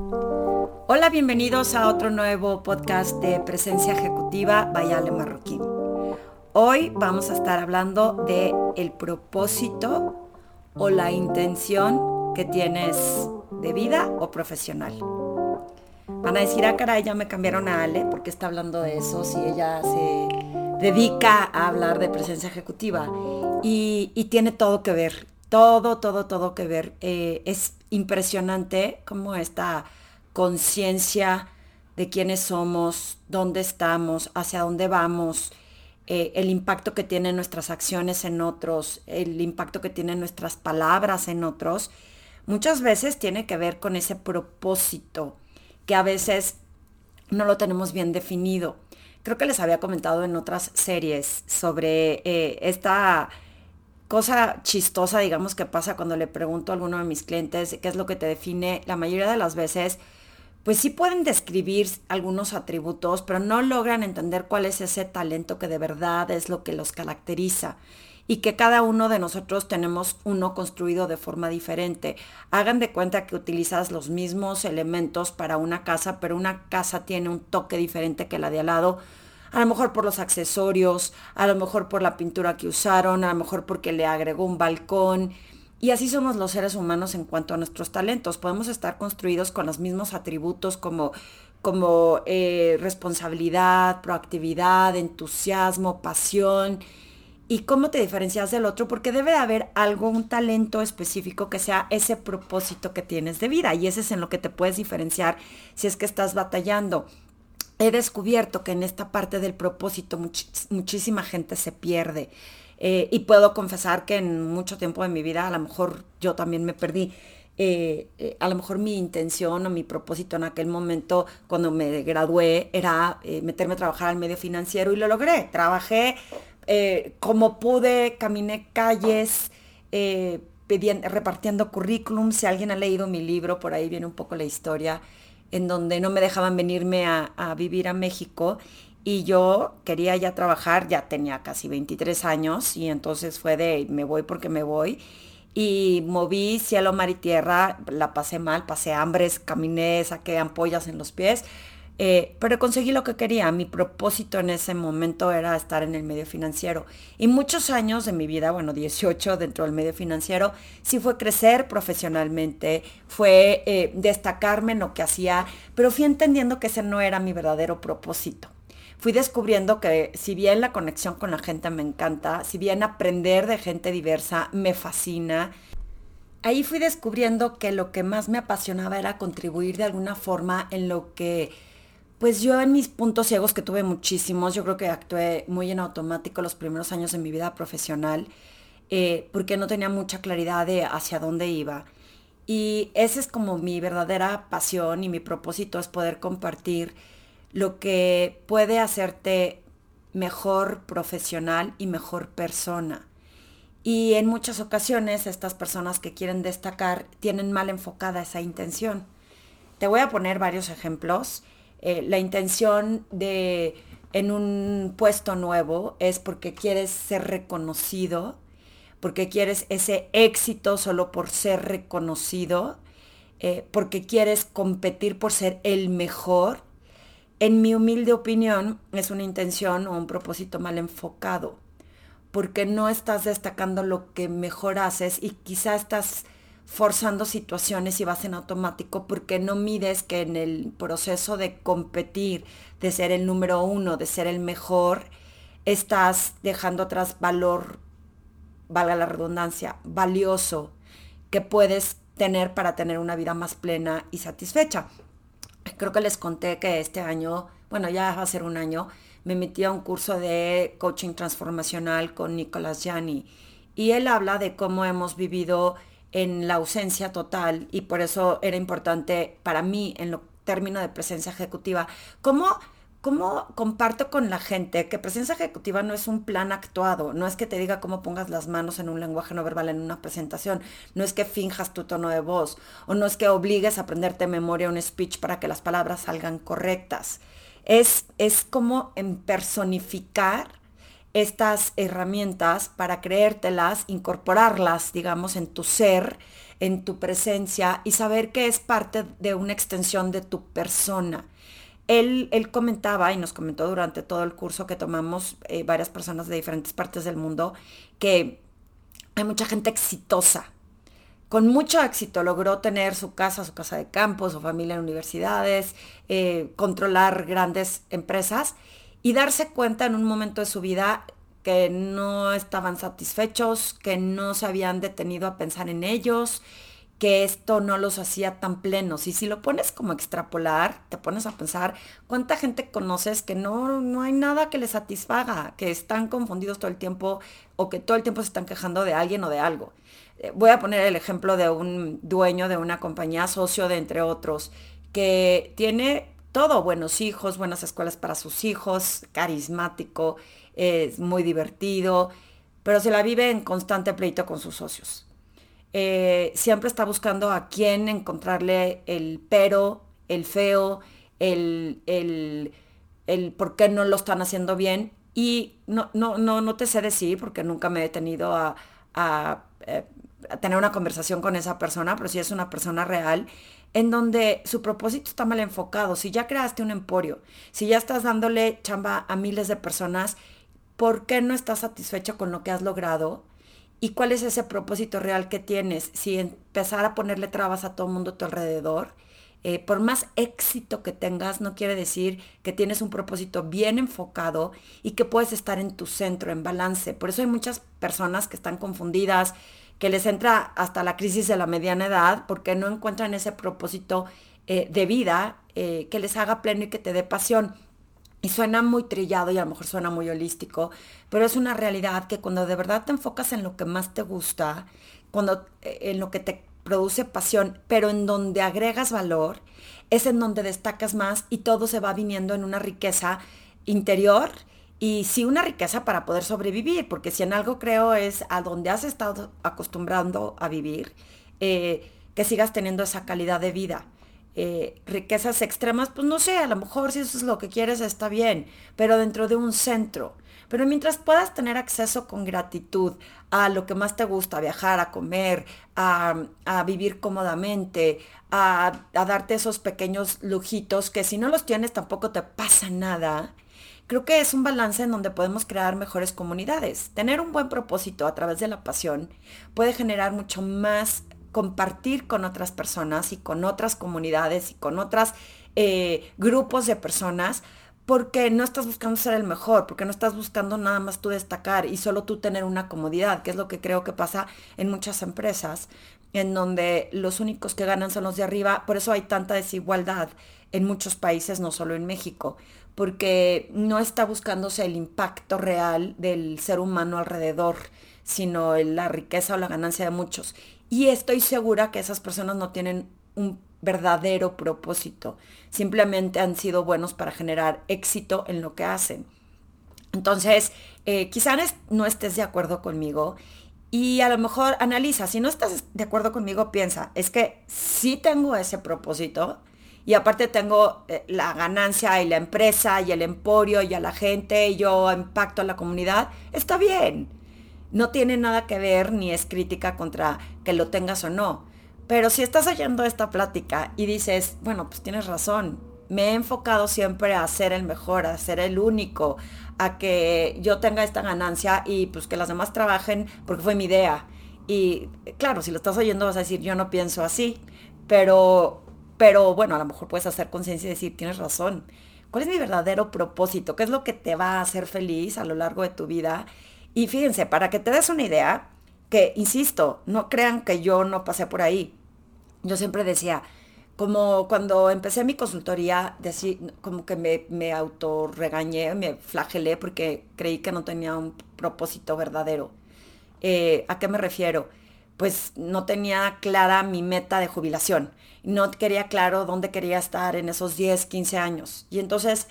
Hola, bienvenidos a otro nuevo podcast de Presencia Ejecutiva Bayale Marroquín. Hoy vamos a estar hablando de el propósito o la intención que tienes de vida o profesional. Van a decir, ah, caray, ya me cambiaron a Ale porque está hablando de eso, si ella se dedica a hablar de presencia ejecutiva. Y, tiene todo que ver, todo, todo, todo que ver. Eh, es impresionante cómo esta conciencia de quiénes somos, dónde estamos, hacia dónde vamos, eh, el impacto que tienen nuestras acciones en otros, el impacto que tienen nuestras palabras en otros, muchas veces tiene que ver con ese propósito que a veces no lo tenemos bien definido. Creo que les había comentado en otras series sobre eh, esta cosa chistosa, digamos, que pasa cuando le pregunto a alguno de mis clientes qué es lo que te define. La mayoría de las veces pues sí pueden describir algunos atributos, pero no logran entender cuál es ese talento que de verdad es lo que los caracteriza y que cada uno de nosotros tenemos uno construido de forma diferente. Hagan de cuenta que utilizas los mismos elementos para una casa, pero una casa tiene un toque diferente que la de al lado. A lo mejor por los accesorios, a lo mejor por la pintura que usaron, a lo mejor porque le agregó un balcón. Y así somos los seres humanos en cuanto a nuestros talentos. Podemos estar construidos con los mismos atributos como, como eh, responsabilidad, proactividad, entusiasmo, pasión. ¿Y cómo te diferencias del otro? Porque debe haber algo, un talento específico que sea ese propósito que tienes de vida. Y ese es en lo que te puedes diferenciar si es que estás batallando. He descubierto que en esta parte del propósito muchísima gente se pierde. Eh, y puedo confesar que en mucho tiempo de mi vida a lo mejor yo también me perdí. Eh, eh, a lo mejor mi intención o mi propósito en aquel momento cuando me gradué era meterme a trabajar al medio financiero y lo logré. Trabajé como pude, caminé calles, repartiendo currículum. Si alguien ha leído mi libro, por ahí viene un poco la historia, en donde no me dejaban venirme a, vivir a México y yo quería ya trabajar, ya tenía casi 23 años y entonces fue de me voy porque me voy. Y moví cielo, mar y tierra, la pasé mal, pasé hambres, caminé, saqué ampollas en los pies, eh, pero conseguí lo que quería. Mi propósito en ese momento era estar en el medio financiero. Y muchos años de mi vida, bueno, 18 dentro del medio financiero, sí fue crecer profesionalmente, fue eh, destacarme en lo que hacía, pero fui entendiendo que ese no era mi verdadero propósito fui descubriendo que si bien la conexión con la gente me encanta, si bien aprender de gente diversa me fascina, ahí fui descubriendo que lo que más me apasionaba era contribuir de alguna forma en lo que, pues yo en mis puntos ciegos, que tuve muchísimos, yo creo que actué muy en automático los primeros años de mi vida profesional, eh, porque no tenía mucha claridad de hacia dónde iba. Y esa es como mi verdadera pasión y mi propósito es poder compartir lo que puede hacerte mejor profesional y mejor persona. Y en muchas ocasiones estas personas que quieren destacar tienen mal enfocada esa intención. Te voy a poner varios ejemplos. Eh, la intención de en un puesto nuevo es porque quieres ser reconocido, porque quieres ese éxito solo por ser reconocido, eh, porque quieres competir por ser el mejor. En mi humilde opinión, es una intención o un propósito mal enfocado, porque no estás destacando lo que mejor haces y quizá estás forzando situaciones y vas en automático porque no mides que en el proceso de competir, de ser el número uno, de ser el mejor, estás dejando atrás valor, valga la redundancia, valioso que puedes tener para tener una vida más plena y satisfecha creo que les conté que este año, bueno, ya va a ser un año, me metí a un curso de coaching transformacional con Nicolás Gianni y él habla de cómo hemos vivido en la ausencia total y por eso era importante para mí en lo término de presencia ejecutiva, cómo ¿Cómo comparto con la gente que presencia ejecutiva no es un plan actuado? No es que te diga cómo pongas las manos en un lenguaje no verbal en una presentación, no es que finjas tu tono de voz, o no es que obligues a aprenderte de memoria un speech para que las palabras salgan correctas. Es, es como en personificar estas herramientas para creértelas, incorporarlas, digamos, en tu ser, en tu presencia y saber que es parte de una extensión de tu persona. Él, él comentaba y nos comentó durante todo el curso que tomamos eh, varias personas de diferentes partes del mundo que hay mucha gente exitosa. Con mucho éxito logró tener su casa, su casa de campo, su familia en universidades, eh, controlar grandes empresas y darse cuenta en un momento de su vida que no estaban satisfechos, que no se habían detenido a pensar en ellos, que esto no los hacía tan plenos. Y si lo pones como extrapolar, te pones a pensar cuánta gente conoces que no, no hay nada que les satisfaga, que están confundidos todo el tiempo o que todo el tiempo se están quejando de alguien o de algo. Eh, voy a poner el ejemplo de un dueño de una compañía, socio de entre otros, que tiene todo, buenos hijos, buenas escuelas para sus hijos, carismático, es muy divertido, pero se la vive en constante pleito con sus socios. Eh, siempre está buscando a quién encontrarle el pero, el feo, el, el, el por qué no lo están haciendo bien. Y no, no, no, no te sé decir, porque nunca me he detenido a, a, eh, tener una conversación con esa persona, pero si es una persona real en donde su propósito está mal enfocado. Si ya creaste un emporio, si ya estás dándole chamba a miles de personas, ¿por qué no estás satisfecho con lo que has logrado? ¿Y cuál es ese propósito real que tienes? Si empezar a ponerle trabas a todo el mundo a tu alrededor, eh, por más éxito que tengas, no quiere decir que tienes un propósito bien enfocado y que puedes estar en tu centro, en balance. Por eso hay muchas personas que están confundidas, que les entra hasta la crisis de la mediana edad porque no encuentran ese propósito eh, de vida eh, que les haga pleno y que te dé pasión. Y suena muy trillado y a lo mejor suena muy holístico, pero es una realidad que cuando de verdad te enfocas en lo que más te gusta, cuando en lo que te produce pasión, pero en donde agregas valor, es en donde destacas más y todo se va viniendo en una riqueza interior y sí una riqueza para poder sobrevivir, porque si en algo creo es a donde has estado acostumbrando a vivir, eh, que sigas teniendo esa calidad de vida. Eh, riquezas extremas, pues no sé, a lo mejor si eso es lo que quieres está bien, pero dentro de un centro. Pero mientras puedas tener acceso con gratitud a lo que más te gusta, a viajar, a comer, a, vivir cómodamente, a, darte esos pequeños lujitos que si no los tienes tampoco te pasa nada, Creo que es un balance en donde podemos crear mejores comunidades. Tener un buen propósito a través de la pasión puede generar mucho más compartir con otras personas y con otras comunidades y con otros eh, grupos de personas porque no estás buscando ser el mejor, porque no estás buscando nada más tú destacar y solo tú tener una comodidad, que es lo que creo que pasa en muchas empresas, en donde los únicos que ganan son los de arriba, por eso hay tanta desigualdad en muchos países, no solo en México, porque no está buscándose el impacto real del ser humano alrededor, sino la riqueza o la ganancia de muchos. Y estoy segura que esas personas no tienen un verdadero propósito, simplemente han sido buenos para generar éxito en lo que hacen. Entonces, eh, quizás no estés de acuerdo conmigo y a lo mejor analiza, si no estás de acuerdo conmigo, piensa, es que sí tengo ese propósito, y aparte tengo eh, la ganancia y la empresa y el emporio y a la gente y yo impacto a la comunidad, está bien. No tiene nada que ver ni es crítica contra que lo tengas o no. Pero si estás oyendo esta plática y dices, bueno, pues tienes razón, me he enfocado siempre a ser el mejor, a ser el único, a que yo tenga esta ganancia y pues que las demás trabajen porque fue mi idea. Y claro, si lo estás oyendo vas a decir, yo no pienso así, pero pero bueno, a lo mejor puedes hacer conciencia y decir, tienes razón. ¿Cuál es mi verdadero propósito? ¿Qué es lo que te va a hacer feliz a lo largo de tu vida? Y fíjense, para que te des una idea, que, insisto, no crean que yo no pasé por ahí. Yo siempre decía, como cuando empecé mi consultoría, como que me, me autorregañé, me flagelé porque creí que no tenía un propósito verdadero. Eh, ¿A qué me refiero? Pues no tenía clara mi meta de jubilación no quería claro dónde quería estar en esos 10, 15 años. Y entonces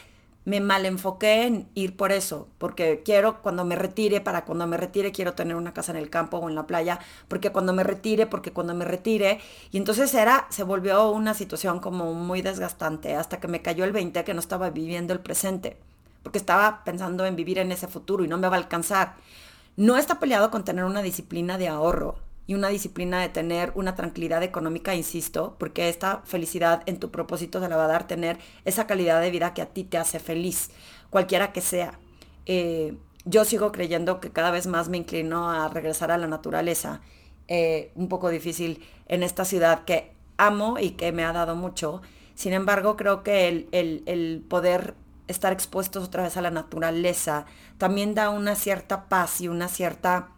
me mal enfoqué en ir por eso, porque quiero cuando me retire, para cuando me retire quiero tener una casa en el campo o en la playa, porque cuando me retire, porque cuando me retire, y entonces era, se volvió una situación como muy desgastante, hasta que me cayó el 20 que no estaba viviendo el presente, porque estaba pensando en vivir en ese futuro y no me va a alcanzar. No está peleado con tener una disciplina de ahorro, y una disciplina de tener una tranquilidad económica, insisto, porque esta felicidad en tu propósito te la va a dar tener esa calidad de vida que a ti te hace feliz, cualquiera que sea. Eh, yo sigo creyendo que cada vez más me inclino a regresar a la naturaleza. Eh, un poco difícil en esta ciudad que amo y que me ha dado mucho. Sin embargo, creo que el, el poder estar expuestos otra vez a la naturaleza también da una cierta paz y una cierta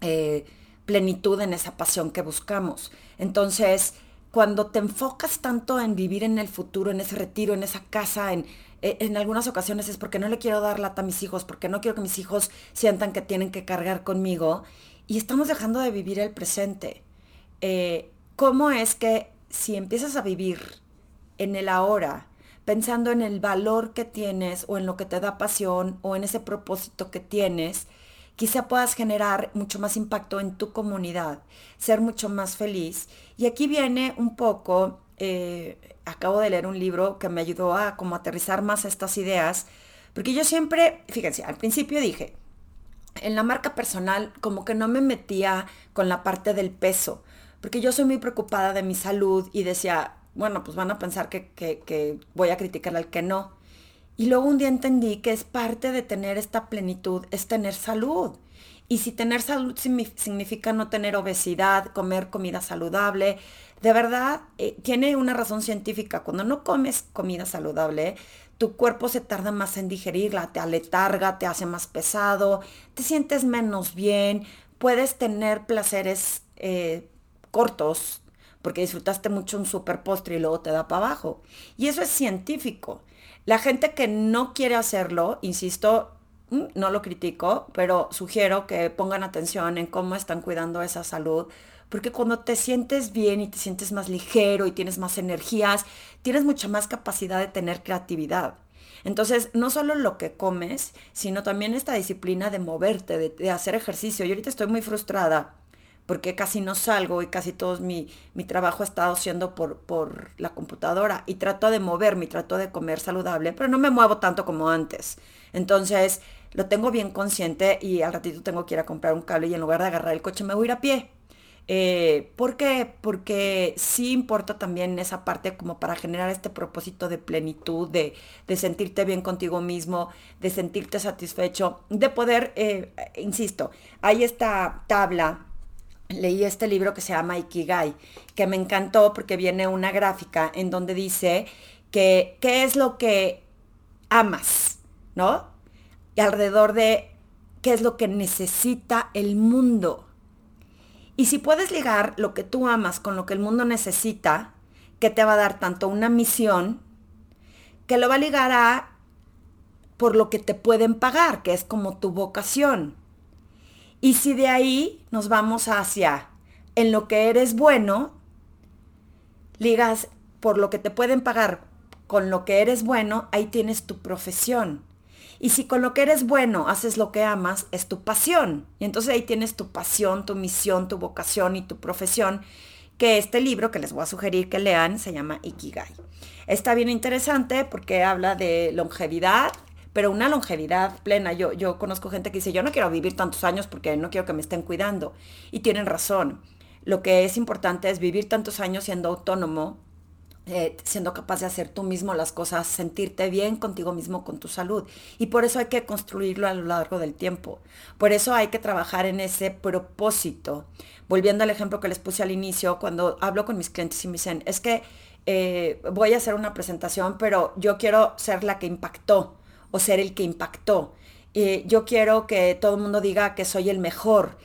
eh, plenitud en esa pasión que buscamos. Entonces, cuando te enfocas tanto en vivir en el futuro, en ese retiro, en esa casa, en, eh, en algunas ocasiones es porque no le quiero dar lata a mis hijos, porque no quiero que mis hijos sientan que tienen que cargar conmigo y estamos dejando de vivir el presente. Eh, ¿Cómo es que si empiezas a vivir en el ahora, pensando en el valor que tienes o en lo que te da pasión o en ese propósito que tienes, quizá puedas generar mucho más impacto en tu comunidad, ser mucho más feliz. Y aquí viene un poco, eh, acabo de leer un libro que me ayudó a como aterrizar más estas ideas, porque yo siempre, fíjense, al principio dije, en la marca personal como que no me metía con la parte del peso, porque yo soy muy preocupada de mi salud y decía, bueno, pues van a pensar que, voy a criticar al que no. Y luego un día entendí que es parte de tener esta plenitud, es tener salud. Y si tener salud significa no tener obesidad, comer comida saludable, de verdad eh, tiene una razón científica. Cuando no comes comida saludable, tu cuerpo se tarda más en digerirla, te aletarga, te hace más pesado, te sientes menos bien, puedes tener placeres eh, cortos, porque disfrutaste mucho un super postre y luego te da para abajo. Y eso es científico. La gente que no quiere hacerlo, insisto, mm, no lo critico, pero sugiero que pongan atención en cómo están cuidando esa salud, porque cuando te sientes bien y te sientes más ligero y tienes más energías, tienes mucha más capacidad de tener creatividad. Entonces, no solo lo que comes, sino también esta disciplina de moverte, de, hacer ejercicio. Yo ahorita estoy muy frustrada porque casi no salgo y casi todo mi, mi trabajo ha estado siendo por, por la computadora y trato de moverme trato de comer saludable, pero no me muevo tanto como antes. Entonces lo tengo bien consciente y al ratito tengo que ir a comprar un cable y en lugar de agarrar el coche me voy a ir a pie. Eh, ¿Por qué? Porque sí importa también esa parte como para generar este propósito de plenitud, de, de sentirte bien contigo mismo, de sentirte satisfecho, de poder, eh, insisto, hay esta tabla leí este libro que se llama Ikigai, que me encantó porque viene una gráfica en donde dice que qué es lo que amas, ¿no? Y alrededor de qué es lo que necesita el mundo. Y si puedes ligar lo que tú amas con lo que el mundo necesita, que te va a dar tanto una misión, que lo va a ligar a por lo que te pueden pagar, que es como tu vocación. Y si de ahí nos vamos hacia en lo que eres bueno, ligas por lo que te pueden pagar con lo que eres bueno, ahí tienes tu profesión. Y si con lo que eres bueno haces lo que amas, es tu pasión. Y entonces ahí tienes tu pasión, tu misión, tu vocación y tu profesión, que este libro que les voy a sugerir que lean se llama Ikigai. Está bien interesante porque habla de longevidad, pero una longevidad plena. Yo, yo conozco gente que dice, yo no quiero vivir tantos años porque no quiero que me estén cuidando. Y tienen razón. Lo que es importante es vivir tantos años siendo autónomo, eh, siendo capaz de hacer tú mismo las cosas, sentirte bien contigo mismo, con tu salud. Y por eso hay que construirlo a lo largo del tiempo. Por eso hay que trabajar en ese propósito. Volviendo al ejemplo que les puse al inicio, cuando hablo con mis clientes y me dicen, es que eh, voy a hacer una presentación, pero yo quiero ser la que impactó o ser el que impactó. Eh, yo quiero que todo el mundo diga que soy el mejor.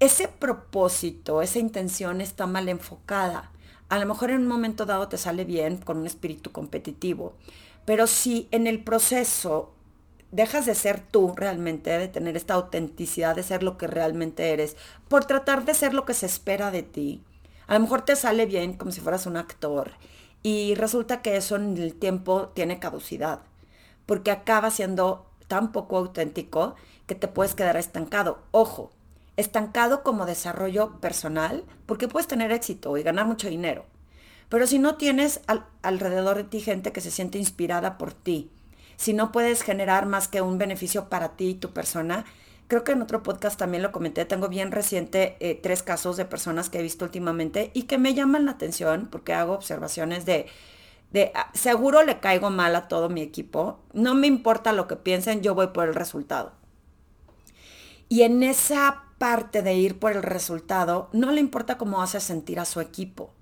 Ese propósito, esa intención está mal enfocada. A lo mejor en un momento dado te sale bien con un espíritu competitivo, pero si en el proceso dejas de ser tú realmente, de tener esta autenticidad, de ser lo que realmente eres, por tratar de ser lo que se espera de ti, a lo mejor te sale bien como si fueras un actor y resulta que eso en el tiempo tiene caducidad porque acaba siendo tan poco auténtico que te puedes quedar estancado. Ojo, estancado como desarrollo personal, porque puedes tener éxito y ganar mucho dinero. Pero si no tienes alrededor de ti gente que se siente inspirada por ti, si no puedes generar más que un beneficio para ti y tu persona, creo que en otro podcast también lo comenté, tengo bien reciente eh, tres casos de personas que he visto últimamente y que me llaman la atención porque hago observaciones de, de, ah, seguro le caigo mal a todo mi equipo, no me importa lo que piensen, yo voy por el resultado. Y en esa parte de ir por el resultado, no le importa cómo hace sentir a su equipo.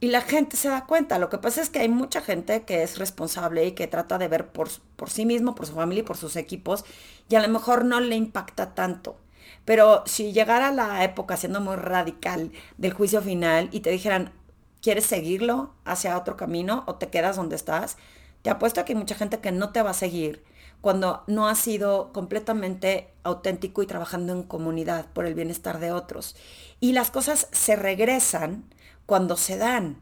Y la gente se da cuenta. Lo que pasa es que hay mucha gente que es responsable y que trata de ver por, por sí mismo, por su familia y por sus equipos, y a lo mejor no le impacta tanto. Pero si llegara la época siendo muy radical del juicio final y te dijeran, ¿quieres seguirlo hacia otro camino o te quedas donde estás? Te apuesto a que hay mucha gente que no te va a seguir cuando no has sido completamente auténtico y trabajando en comunidad por el bienestar de otros. Y las cosas se regresan cuando se dan.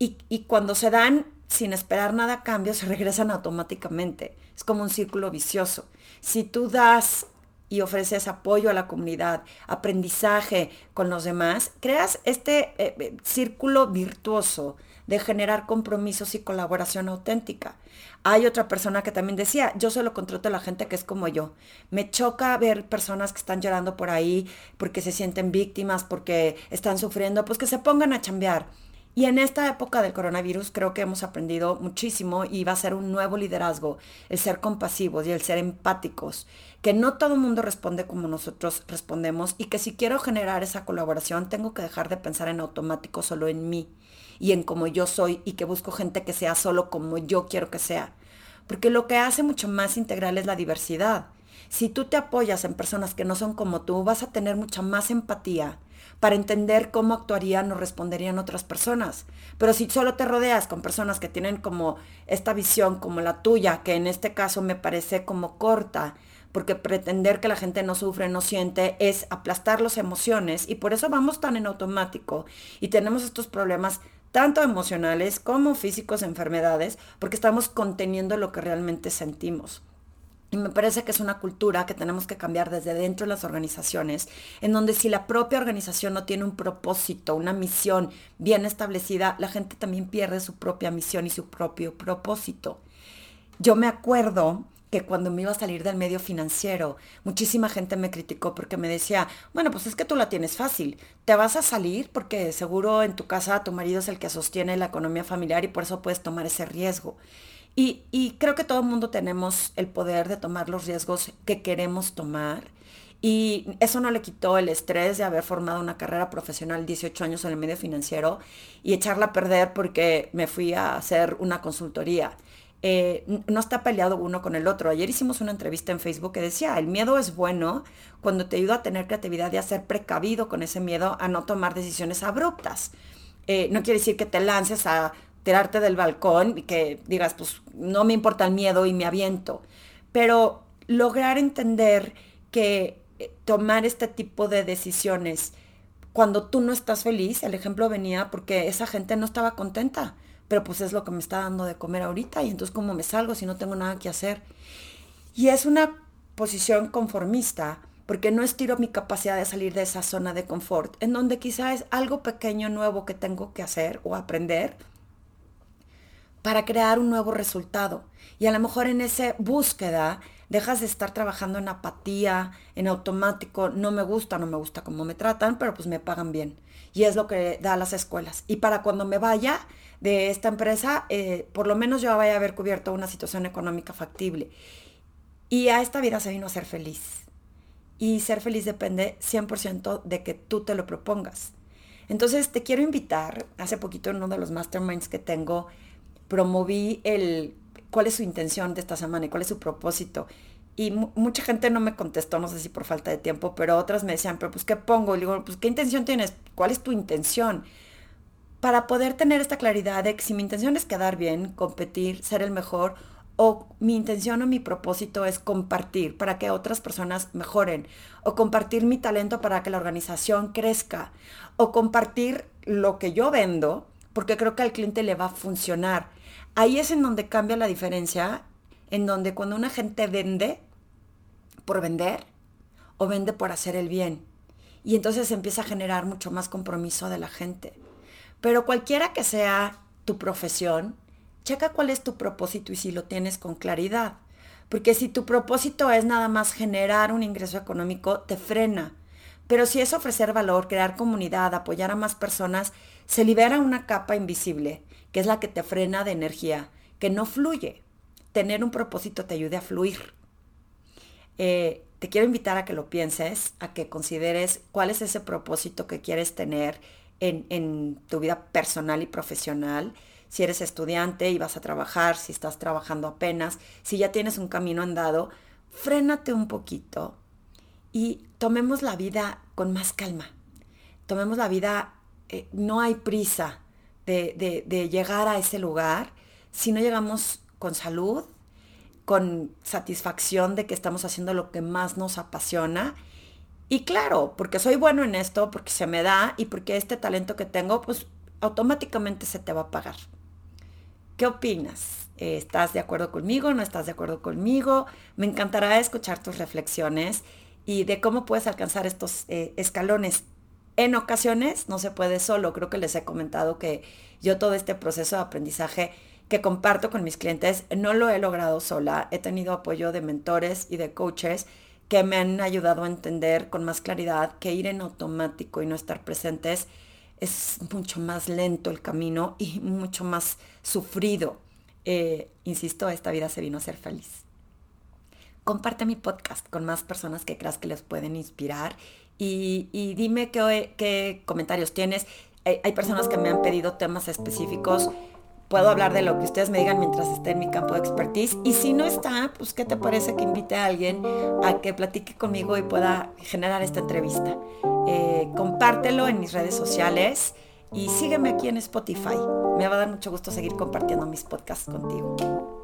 Y, cuando se dan sin esperar nada a cambio, se regresan automáticamente. Es como un círculo vicioso. Si tú das y ofreces apoyo a la comunidad, aprendizaje con los demás, creas este eh, eh, círculo virtuoso de generar compromisos y colaboración auténtica. Hay otra persona que también decía, yo solo contrato a la gente que es como yo. Me choca ver personas que están llorando por ahí porque se sienten víctimas, porque están sufriendo, pues que se pongan a chambear. Y en esta época del coronavirus creo que hemos aprendido muchísimo y va a ser un nuevo liderazgo, el ser compasivos y el ser empáticos, que no todo el mundo responde como nosotros respondemos y que si quiero generar esa colaboración tengo que dejar de pensar en automático solo en mí y en cómo yo soy y que busco gente que sea solo como yo quiero que sea. Porque lo que hace mucho más integral es la diversidad. Si tú te apoyas en personas que no son como tú, vas a tener mucha más empatía para entender cómo actuarían o responderían otras personas. Pero si solo te rodeas con personas que tienen como esta visión como la tuya, que en este caso me parece como corta, porque pretender que la gente no sufre, no siente, es aplastar las emociones y por eso vamos tan en automático y tenemos estos problemas tanto emocionales como físicos, enfermedades, porque estamos conteniendo lo que realmente sentimos. Y me parece que es una cultura que tenemos que cambiar desde dentro de las organizaciones, en donde si la propia organización no tiene un propósito, una misión bien establecida, la gente también pierde su propia misión y su propio propósito. Yo me acuerdo que cuando me iba a salir del medio financiero, muchísima gente me criticó porque me decía, bueno, pues es que tú la tienes fácil, te vas a salir porque seguro en tu casa tu marido es el que sostiene la economía familiar y por eso puedes tomar ese riesgo. Y, creo que todo el mundo tenemos el poder de tomar los riesgos que queremos tomar. Y eso no le quitó el estrés de haber formado una carrera profesional 18 años en el medio financiero y echarla a perder porque me fui a hacer una consultoría. Eh, no está peleado uno con el otro. Ayer hicimos una entrevista en Facebook que decía, el miedo es bueno cuando te ayuda a tener creatividad y a ser precavido con ese miedo a no tomar decisiones abruptas. Eh, no quiere decir que te lances a tirarte del balcón y que digas, pues no me importa el miedo y me aviento. Pero lograr entender que eh, tomar este tipo de decisiones cuando tú no estás feliz, el ejemplo venía porque esa gente no estaba contenta pero pues es lo que me está dando de comer ahorita y entonces cómo me salgo si no tengo nada que hacer. Y es una posición conformista porque no estiro mi capacidad de salir de esa zona de confort, en donde quizá es algo pequeño, nuevo que tengo que hacer o aprender para crear un nuevo resultado. Y a lo mejor en esa búsqueda dejas de estar trabajando en apatía, en automático, no me gusta, no me gusta cómo me tratan, pero pues me pagan bien. Y es lo que da las escuelas. Y para cuando me vaya, de esta empresa, eh, por lo menos yo vaya a haber cubierto una situación económica factible. Y a esta vida se vino a ser feliz. Y ser feliz depende 100% de que tú te lo propongas. Entonces te quiero invitar, hace poquito en uno de los masterminds que tengo, promoví el cuál es su intención de esta semana y cuál es su propósito. Y mucha gente no me contestó, no sé si por falta de tiempo, pero otras me decían, pero pues ¿qué pongo? Y digo, pues ¿qué intención tienes? ¿Cuál es tu intención? Para poder tener esta claridad de que si mi intención es quedar bien, competir, ser el mejor, o mi intención o mi propósito es compartir para que otras personas mejoren, o compartir mi talento para que la organización crezca, o compartir lo que yo vendo, porque creo que al cliente le va a funcionar. Ahí es en donde cambia la diferencia, en donde cuando una gente vende por vender o vende por hacer el bien. Y entonces empieza a generar mucho más compromiso de la gente. Pero cualquiera que sea tu profesión, checa cuál es tu propósito y si lo tienes con claridad. Porque si tu propósito es nada más generar un ingreso económico, te frena. Pero si es ofrecer valor, crear comunidad, apoyar a más personas, se libera una capa invisible, que es la que te frena de energía, que no fluye. Tener un propósito te ayude a fluir. Eh, te quiero invitar a que lo pienses, a que consideres cuál es ese propósito que quieres tener en, en tu vida personal y profesional si eres estudiante y vas a trabajar, si estás trabajando apenas, si ya tienes un camino andado, frénate un poquito y tomemos la vida con más calma. Tomemos la vida, eh, no hay prisa de, de llegar a ese lugar si no llegamos con salud, con satisfacción de que estamos haciendo lo que más nos apasiona. Y claro, porque soy bueno en esto, porque se me da y porque este talento que tengo, pues automáticamente se te va a pagar. ¿Qué opinas? ¿Estás de acuerdo conmigo? ¿No estás de acuerdo conmigo? Me encantará escuchar tus reflexiones y de cómo puedes alcanzar estos eh, escalones. En ocasiones no se puede solo. Creo que les he comentado que yo todo este proceso de aprendizaje que comparto con mis clientes no lo he logrado sola. He tenido apoyo de mentores y de coaches que me han ayudado a entender con más claridad que ir en automático y no estar presentes es mucho más lento el camino y mucho más sufrido. Eh, insisto, esta vida se vino a ser feliz. Comparte mi podcast con más personas que creas que les pueden inspirar y, dime qué, qué, comentarios tienes. Hay, hay personas que me han pedido temas específicos puedo hablar de lo que ustedes me digan mientras esté en mi campo de expertise. Y si no está, pues ¿qué te parece que invite a alguien a que platique conmigo y pueda generar esta entrevista? Eh, compártelo en mis redes sociales y sígueme aquí en Spotify. Me va a dar mucho gusto seguir compartiendo mis podcasts contigo.